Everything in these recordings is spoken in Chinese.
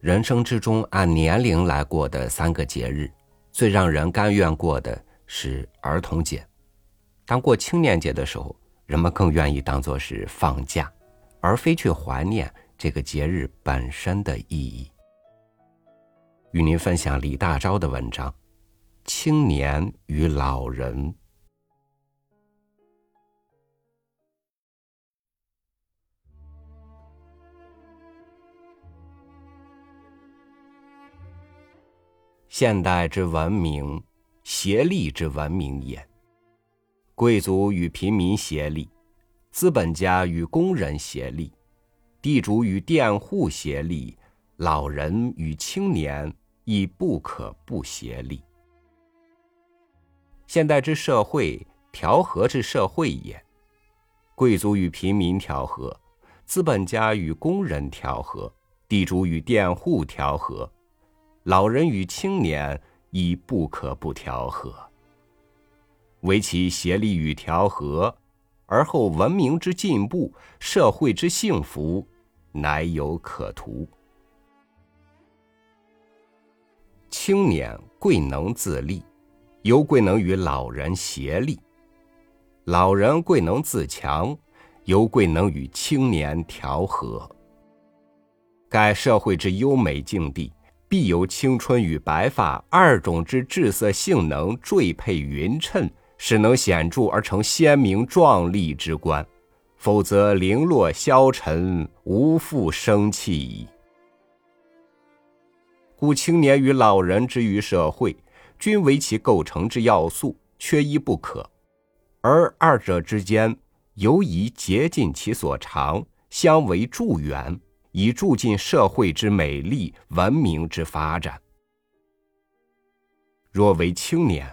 人生之中按年龄来过的三个节日，最让人甘愿过的是儿童节。当过青年节的时候，人们更愿意当做是放假，而非去怀念这个节日本身的意义。与您分享李大钊的文章《青年与老人》。现代之文明，协力之文明也。贵族与平民协力，资本家与工人协力，地主与佃户协力，老人与青年亦不可不协力。现代之社会，调和之社会也。贵族与平民调和，资本家与工人调和，地主与佃户调和。老人与青年亦不可不调和，唯其协力与调和，而后文明之进步、社会之幸福，乃有可图。青年贵能自立，犹贵能与老人协力；老人贵能自强，犹贵能与青年调和。盖社会之优美境地。必由青春与白发二种之至色性能缀配匀称，使能显著而成鲜明壮丽之观，否则零落消沉，无复生气矣。故青年与老人之于社会，均为其构成之要素，缺一不可。而二者之间，犹宜竭尽其所长，相为助缘。以助进社会之美丽、文明之发展。若为青年，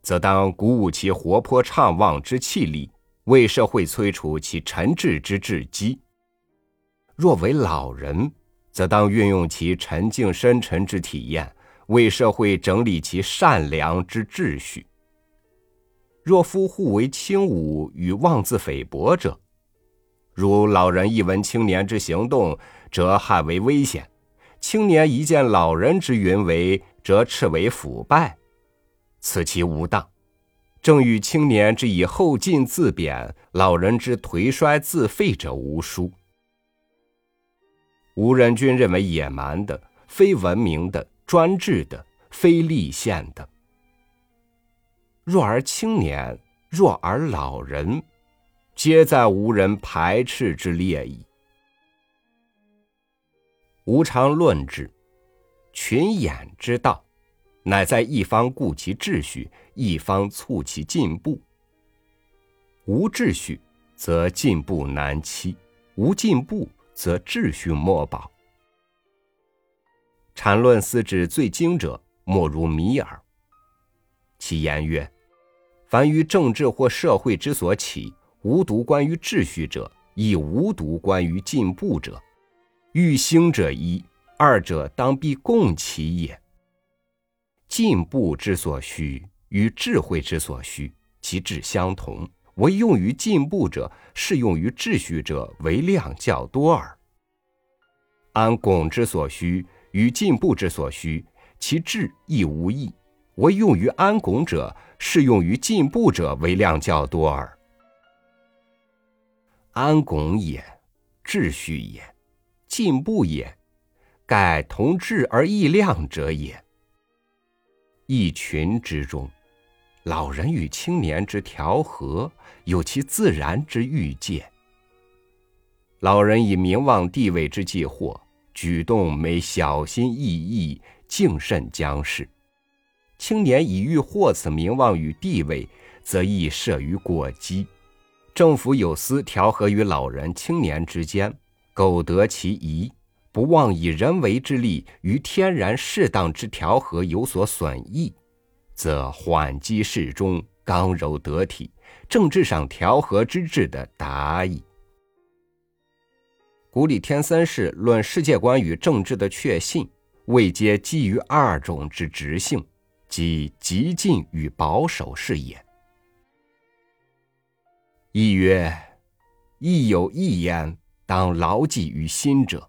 则当鼓舞其活泼畅旺之气力，为社会催除其沉滞之志机；若为老人，则当运用其沉静深沉之体验，为社会整理其善良之秩序。若夫互为轻侮与妄自菲薄者，如老人一闻青年之行动，则害为危险；青年一见老人之云为，则斥为腐败。此其无当，正与青年之以后进自贬，老人之颓衰自废者无殊。无人均认为野蛮的、非文明的、专制的、非立宪的。若而青年，若而老人。皆在无人排斥之列矣。吾常论之，群演之道，乃在一方固其秩序，一方促其进步。无秩序，则进步难期；无进步，则秩序莫保。阐论思指最精者，莫如米尔。其言曰：“凡于政治或社会之所起。”无独关于秩序者，亦无独关于进步者。欲兴者一，二者当必共其也。进步之所需与智慧之所需，其志相同，唯用于进步者，适用于秩序者为量较多耳。安拱之所需与进步之所需，其志亦无异，唯用于安拱者，适用于进步者为量较多耳。安拱也，秩序也，进步也，盖同质而异量者也。一群之中，老人与青年之调和，有其自然之欲界。老人以名望地位之计惑，举动每小心翼翼，敬慎将事；青年以欲获此名望与地位，则易涉于过激。政府有司调和于老人青年之间，苟得其宜，不忘以人为之力于天然适当之调和有所损益，则缓机适中，刚柔得体，政治上调和之治的达矣。古里天三世论世界观与政治的确信，未皆基于二种之直性，即极进与保守是也。亦曰：亦有一言，当牢记于心者。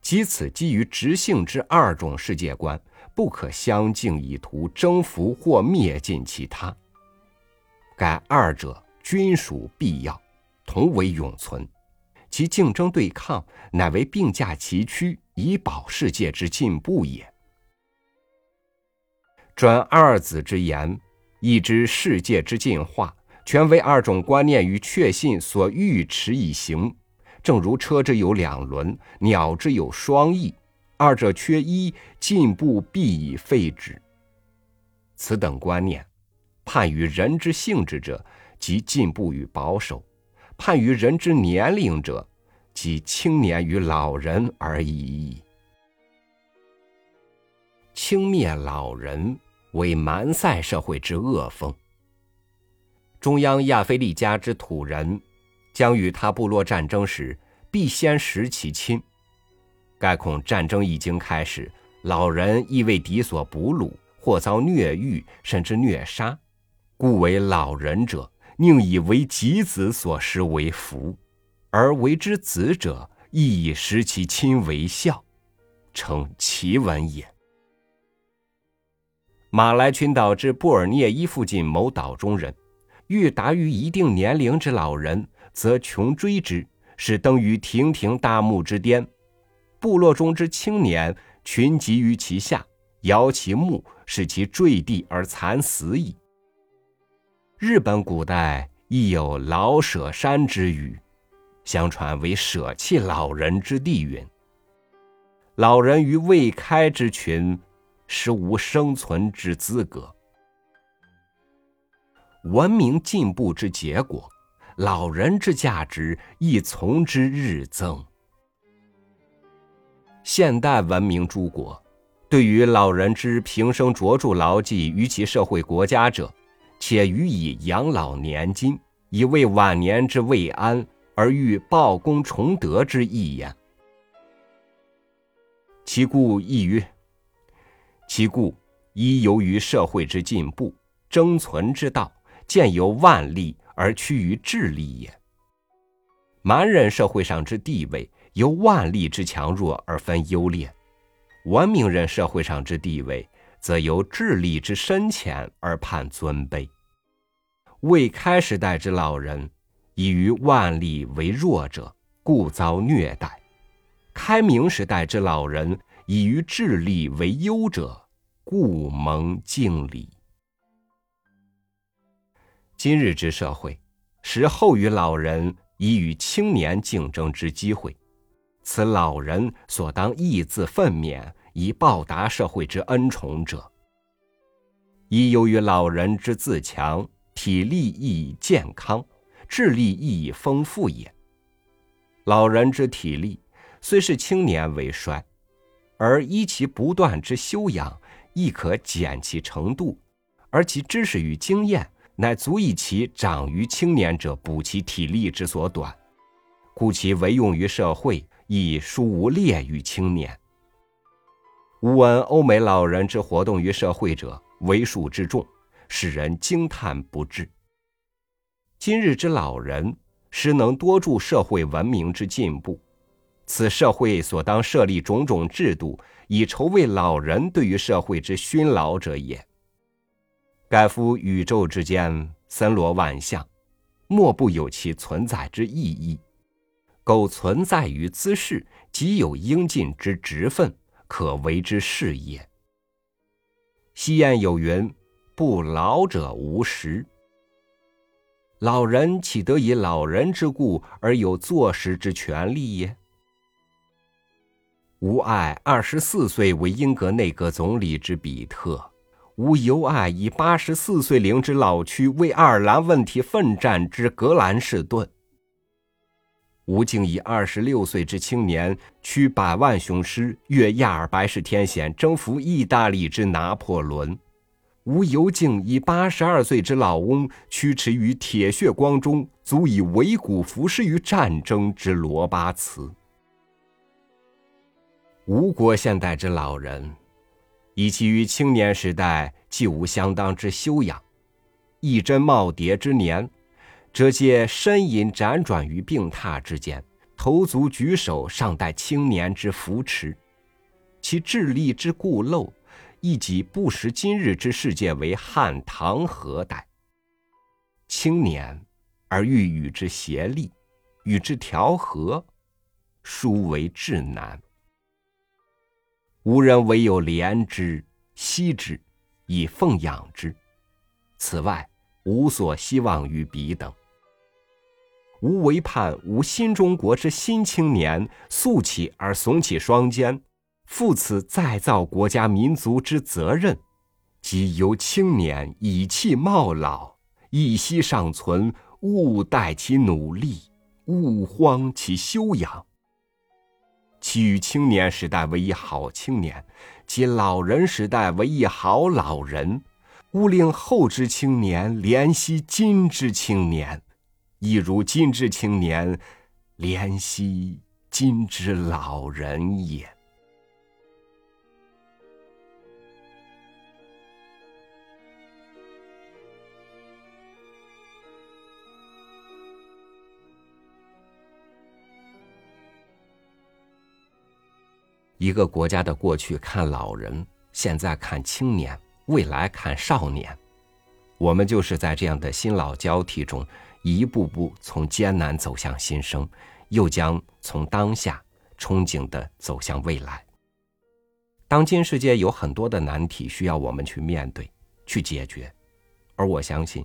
即此基于直性之二种世界观，不可相敬以图征服或灭尽其他。盖二者均属必要，同为永存，其竞争对抗，乃为并驾齐驱，以保世界之进步也。转二子之言，亦知世界之进化，全为二种观念与确信所欲持以行。正如车之有两轮，鸟之有双翼，二者缺一，进步必以废之。此等观念，判于人之性质者，即进步与保守；判于人之年龄者，即青年与老人而已矣。轻蔑老人。为蛮塞社会之恶风。中央亚非利加之土人，将与他部落战争时，必先食其亲。该恐战争已经开始，老人亦为敌所俘虏，或遭虐狱，甚至虐杀，故为老人者，宁以为己子所食为福，而为之子者，亦以食其亲为孝，称奇闻也。马来群岛至布尔涅伊附近某岛中人，欲达于一定年龄之老人，则穷追之，使登于亭亭大木之巅。部落中之青年群集于其下，摇其木，使其坠地而惨死矣。日本古代亦有老舍山之语，相传为舍弃老人之地云。老人于未开之群。实无生存之资格。文明进步之结果，老人之价值亦从之日增。现代文明诸国，对于老人之平生卓著牢记于其社会国家者，且予以养老年金，以为晚年之慰安，而欲报功崇德之意也。其故亦于。其故，一由于社会之进步，争存之道见由万历而趋于智力也。蛮人社会上之地位，由万历之强弱而分优劣；文明人社会上之地位，则由智力之深浅而判尊卑。未开时代之老人，以于万历为弱者，故遭虐待；开明时代之老人，以于智力为优者，故蒙敬礼。今日之社会，使后于老人以与青年竞争之机会，此老人所当义自奋勉，以报答社会之恩宠者，亦由于老人之自强，体力亦以健康，智力亦以丰富也。老人之体力虽是青年为衰。而依其不断之修养，亦可减其程度；而其知识与经验，乃足以其长于青年者补其体力之所短，故其为用于社会，亦殊无劣于青年。吾闻欧美老人之活动于社会者为数之众，使人惊叹不至。今日之老人，实能多助社会文明之进步。此社会所当设立种种制度，以筹为老人对于社会之熏劳者也。盖夫宇宙之间森罗万象，莫不有其存在之意义。苟存在于兹世，即有应尽之职分，可为之事也。西谚有云：“不老者无食。”老人岂得以老人之故而有坐食之权利耶？吾爱二十四岁为英格内阁总理之比特，吾尤爱以八十四岁龄之老躯为爱尔兰问题奋战之格兰士顿。吾敬以二十六岁之青年驱百万雄师，越亚尔白氏天险，征服意大利之拿破仑。吾尤敬以八十二岁之老翁驱驰于铁血光中，足以为骨服尸于战争之罗巴茨。吴国现代之老人，以其于青年时代既无相当之修养，一针耄耋之年，则皆呻吟辗转于病榻之间，头足举手，尚待青年之扶持。其智力之固陋，亦及不识今日之世界为汉唐何代。青年而欲与之协力，与之调和，殊为至难。吾人唯有怜之、惜之，以奉养之。此外，无所希望于彼等。吾唯盼吾新中国之新青年素起而耸起双肩，负此再造国家民族之责任，即由青年以气冒老，一息尚存，勿待其努力，勿荒其修养。其余青年时代为一好青年，其老人时代为一好老人，勿令后之青年怜惜今之青年，亦如今之青年怜惜今之老人也。一个国家的过去看老人，现在看青年，未来看少年，我们就是在这样的新老交替中，一步步从艰难走向新生，又将从当下憧憬的走向未来。当今世界有很多的难题需要我们去面对、去解决，而我相信，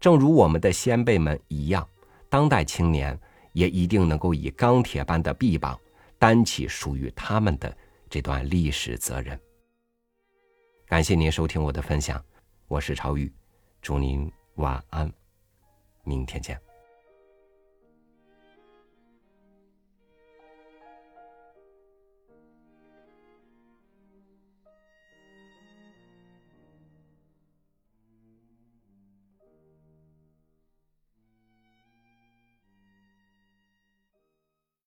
正如我们的先辈们一样，当代青年也一定能够以钢铁般的臂膀。担起属于他们的这段历史责任。感谢您收听我的分享，我是朝宇，祝您晚安，明天见。